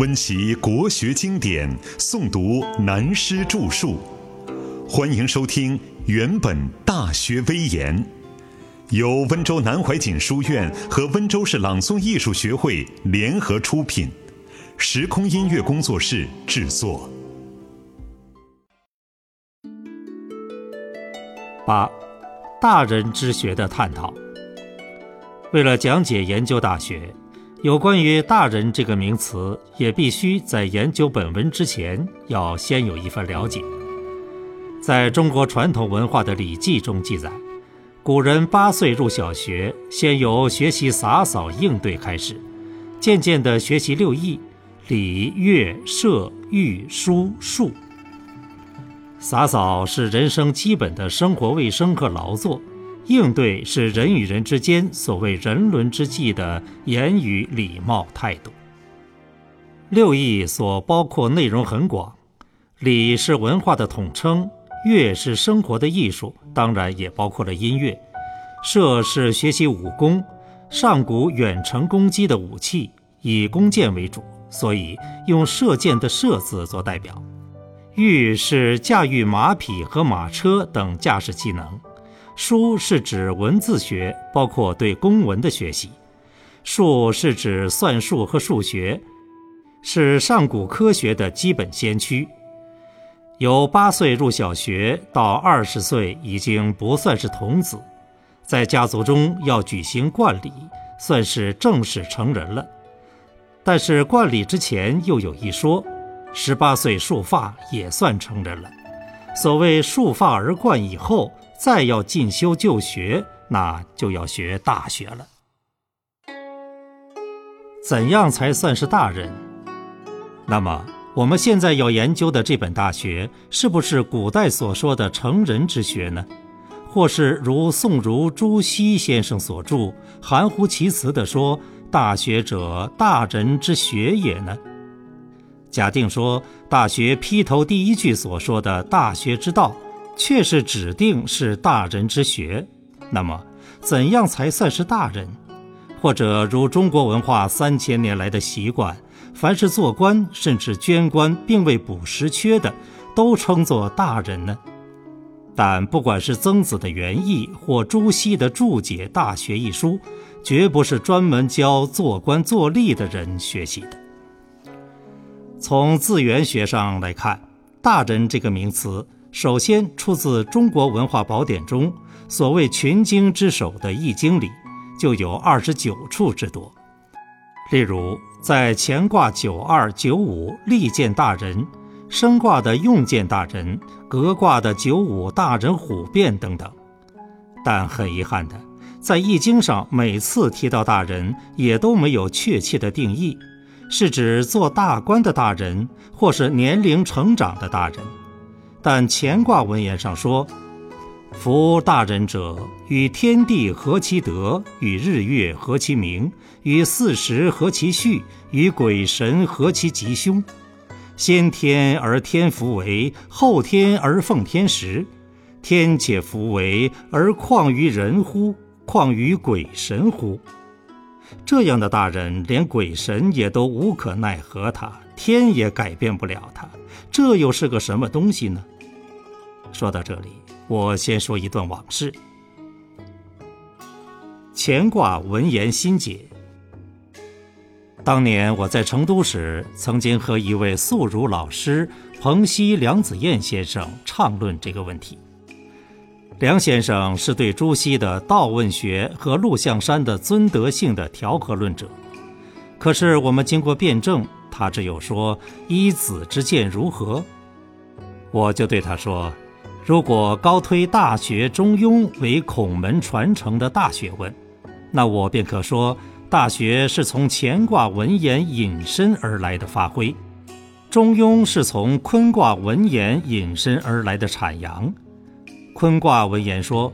温习国学经典，诵读南师著述。欢迎收听《原本大学威严》，由温州南怀瑾书院和温州市朗诵艺术学会联合出品，时空音乐工作室制作。八，大人之学的探讨。为了讲解研究大学。有关于“大人”这个名词，也必须在研究本文之前要先有一番了解。在中国传统文化的《礼记》中记载，古人八岁入小学，先由学习洒扫应对开始，渐渐地学习六艺：礼、乐、射、御、书、数。洒扫是人生基本的生活卫生和劳作。应对是人与人之间所谓人伦之际的言语礼貌态度。六艺所包括内容很广，礼是文化的统称，乐是生活的艺术，当然也包括了音乐。射是学习武功，上古远程攻击的武器，以弓箭为主，所以用射箭的“射”字做代表。御是驾驭马匹和马车等驾驶技能。书是指文字学，包括对公文的学习；数是指算术和数学，是上古科学的基本先驱。由八岁入小学到二十岁已经不算是童子，在家族中要举行冠礼，算是正式成人了。但是冠礼之前又有一说，十八岁束发也算成人了。所谓束发而冠以后。再要进修就学，那就要学大学了。怎样才算是大人？那么我们现在要研究的这本《大学》，是不是古代所说的成人之学呢？或是如宋儒朱熹先生所著，含糊其辞地说“大学者，大人之学也”呢？假定说《大学》劈头第一句所说的“大学之道”。确是指定是大人之学，那么怎样才算是大人？或者如中国文化三千年来的习惯，凡是做官甚至捐官并未补实缺的，都称作大人呢？但不管是曾子的原意或朱熹的注解《大学》一书，绝不是专门教做官做吏的人学习的。从字源学上来看，“大人”这个名词。首先出自中国文化宝典中所谓群经之首的《易经》里，就有二十九处之多。例如，在乾卦九二九五利见大人，生卦的用见大人，革卦的九五大人虎变等等。但很遗憾的，在《易经》上每次提到大人，也都没有确切的定义，是指做大官的大人，或是年龄成长的大人。但乾卦文言上说：“夫大人者，与天地合其德，与日月合其明，与四时合其序，与鬼神合其吉凶。先天而天福为，后天而奉天时。天且福为，而况于人乎？况于鬼神乎？”这样的大人，连鬼神也都无可奈何他，天也改变不了他，这又是个什么东西呢？说到这里，我先说一段往事。乾卦文言心解。当年我在成都时，曾经和一位素儒老师彭熙梁子彦先生畅论这个问题。梁先生是对朱熹的道问学和陆象山的尊德性的调和论者，可是我们经过辩证，他只有说依子之见如何？我就对他说。如果高推《大学》《中庸》为孔门传承的大学问，那我便可说，《大学》是从乾卦文言引申而来的发挥，《中庸》是从坤卦文言引申而来的阐扬。坤卦文言说：“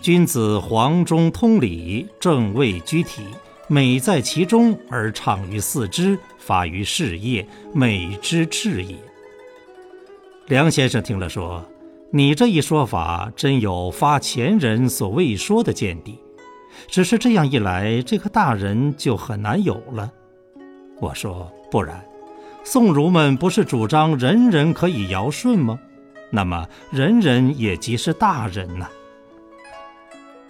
君子黄中通理，正位居体，美在其中而畅于四肢，发于事业，美之至也。”梁先生听了说。你这一说法真有发前人所未说的见地，只是这样一来，这个大人就很难有了。我说不然，宋儒们不是主张人人可以尧舜吗？那么人人也即是大人呐。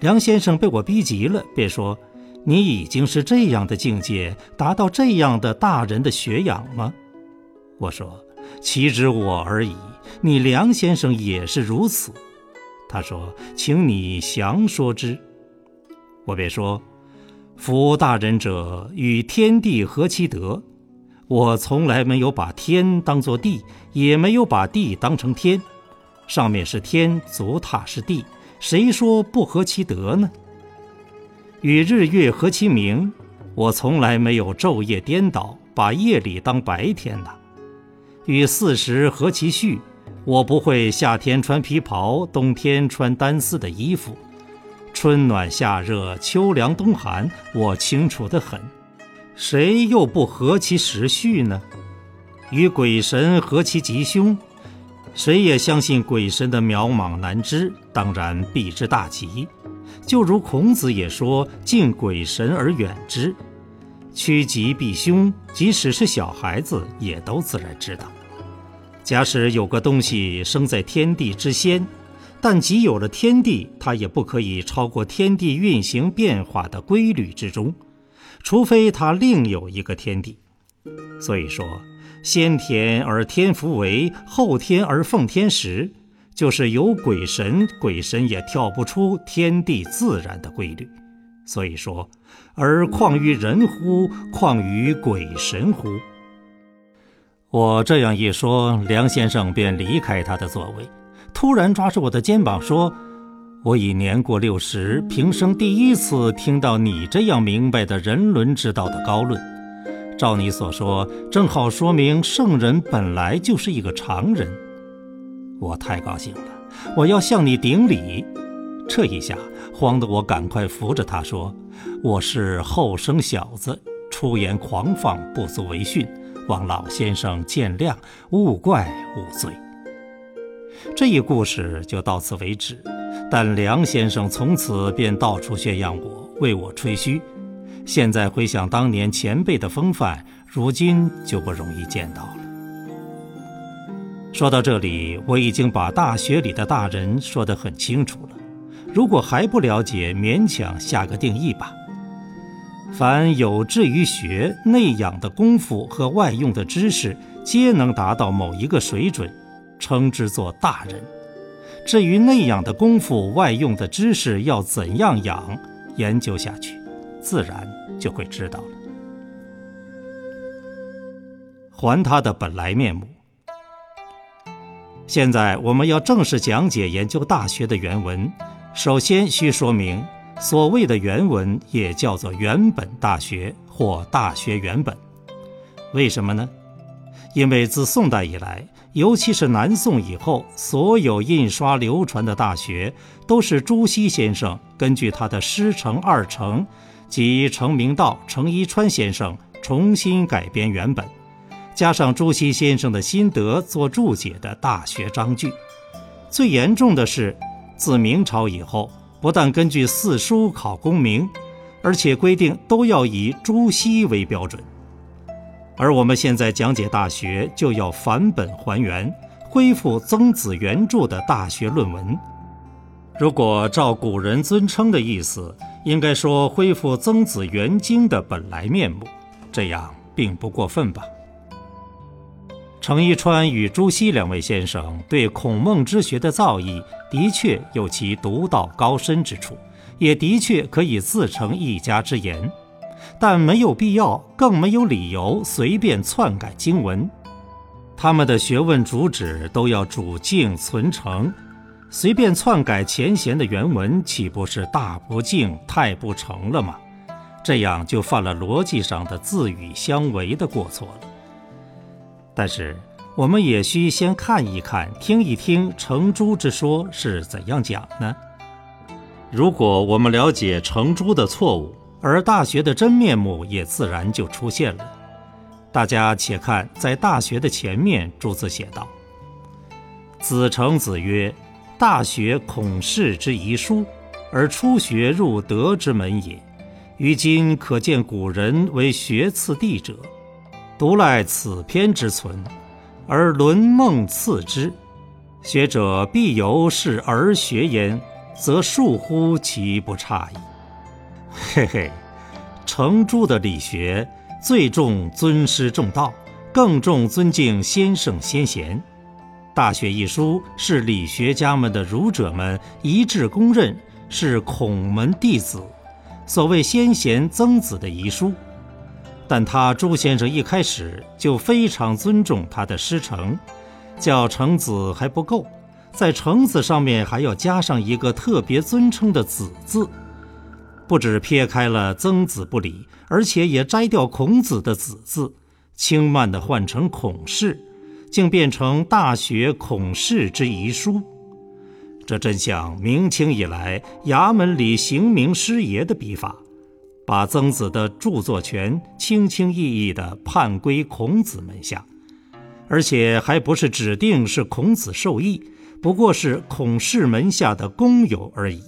梁先生被我逼急了，便说：“你已经是这样的境界，达到这样的大人的学养吗？”我说：“岂止我而已，你梁先生也是如此。”他说：“请你详说之。”我便说：“夫大人者，与天地合其德。我从来没有把天当作地，也没有把地当成天。上面是天，足踏是地。”谁说不合其德呢？与日月合其明，我从来没有昼夜颠倒，把夜里当白天呐。与四时合其序，我不会夏天穿皮袍，冬天穿单丝的衣服。春暖夏热，秋凉冬寒，我清楚得很。谁又不合其时序呢？与鬼神合其吉凶。谁也相信鬼神的渺茫难知，当然避之大吉。就如孔子也说：“敬鬼神而远之，趋吉避凶。”即使是小孩子，也都自然知道。假使有个东西生在天地之先，但即有了天地，它也不可以超过天地运行变化的规律之中，除非他另有一个天地。所以说。先天而天福为，后天而奉天时，就是有鬼神，鬼神也跳不出天地自然的规律。所以说，而况于人乎？况于鬼神乎？我这样一说，梁先生便离开他的座位，突然抓住我的肩膀说：“我已年过六十，平生第一次听到你这样明白的人伦之道的高论。”照你所说，正好说明圣人本来就是一个常人。我太高兴了，我要向你顶礼。这一下慌得我赶快扶着他说：“我是后生小子，出言狂放，不足为训，望老先生见谅，勿怪勿罪。”这一故事就到此为止。但梁先生从此便到处宣扬我，为我吹嘘。现在回想当年前辈的风范，如今就不容易见到了。说到这里，我已经把大学里的大人说得很清楚了。如果还不了解，勉强下个定义吧。凡有志于学、内养的功夫和外用的知识，皆能达到某一个水准，称之作大人。至于内养的功夫、外用的知识要怎样养，研究下去。自然就会知道了。还他的本来面目。现在我们要正式讲解研究《大学》的原文，首先需说明，所谓的原文也叫做原本《大学》或《大学原本》。为什么呢？因为自宋代以来，尤其是南宋以后，所有印刷流传的《大学》，都是朱熹先生根据他的师承二程。即程明道、程一川先生重新改编原本，加上朱熹先生的心得做注解的《大学章句》。最严重的是，自明朝以后，不但根据四书考功名，而且规定都要以朱熹为标准。而我们现在讲解《大学》，就要返本还原，恢复曾子原著的《大学》论文。如果照古人尊称的意思，应该说恢复曾子原经的本来面目，这样并不过分吧？程一川与朱熹两位先生对孔孟之学的造诣，的确有其独到高深之处，也的确可以自成一家之言，但没有必要，更没有理由随便篡改经文。他们的学问主旨都要主敬存诚。随便篡改前贤的原文，岂不是大不敬、太不成了吗？这样就犯了逻辑上的字与相违的过错了。但是，我们也需先看一看、听一听程朱之说是怎样讲呢？如果我们了解程朱的错误，而《大学》的真面目也自然就出现了。大家且看，在《大学》的前面，朱子写道：“子程子曰。”大学孔氏之遗书，而初学入德之门也。于今可见古人为学次第者，独赖此篇之存，而伦孟次之。学者必由是而学焉，则恕乎其不差矣。嘿嘿，程朱的理学最重尊师重道，更重尊敬先圣先贤。《大学》一书是理学家们的儒者们一致公认是孔门弟子，所谓先贤曾子的遗书。但他朱先生一开始就非常尊重他的师承。叫程子还不够，在程子上面还要加上一个特别尊称的子字，不止撇开了曾子不理，而且也摘掉孔子的子字，轻慢地换成孔氏，竟变成《大学》孔氏之遗书。这真像明清以来衙门里刑名师爷的笔法，把曾子的著作权轻轻易易地判归孔子门下。而且还不是指定是孔子授意，不过是孔氏门下的工友而已。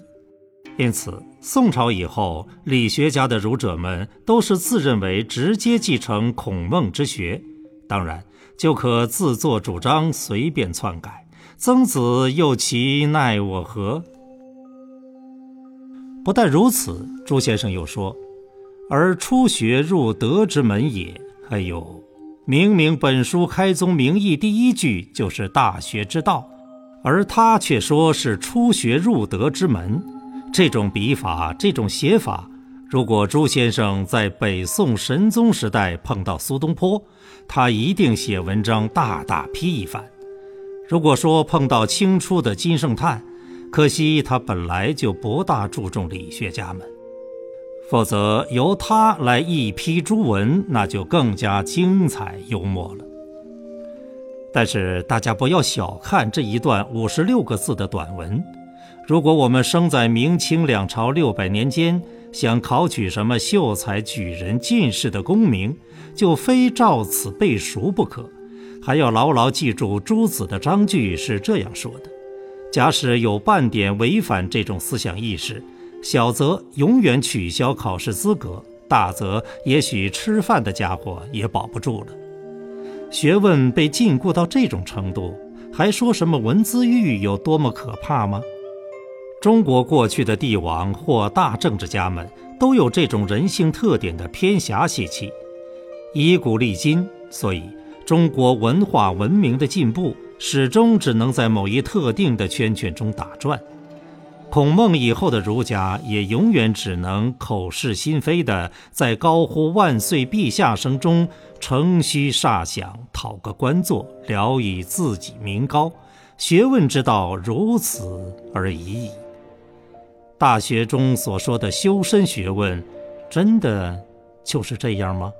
因此，宋朝以后，理学家的儒者们都是自认为直接继承孔孟之学，当然就可自作主张，随便篡改。曾子又其奈我何？不但如此，朱先生又说：“而初学入德之门也。”哎呦！明明本书开宗明义第一句就是大学之道，而他却说是初学入德之门。这种笔法，这种写法，如果朱先生在北宋神宗时代碰到苏东坡，他一定写文章大大批一番。如果说碰到清初的金圣叹，可惜他本来就不大注重理学家们。否则由他来一批朱文，那就更加精彩幽默了。但是大家不要小看这一段五十六个字的短文。如果我们生在明清两朝六百年间，想考取什么秀才、举人、进士的功名，就非照此背熟不可。还要牢牢记住朱子的章句是这样说的：假使有半点违反这种思想意识，小则永远取消考试资格，大则也许吃饭的家伙也保不住了。学问被禁锢到这种程度，还说什么文字狱有多么可怕吗？中国过去的帝王或大政治家们都有这种人性特点的偏狭习气，以古立今，所以中国文化文明的进步始终只能在某一特定的圈圈中打转。孔孟以后的儒家也永远只能口是心非的在高呼万岁陛下声中乘虚煞想讨个官做，聊以自己名高。学问之道如此而已矣。大学中所说的修身学问，真的就是这样吗？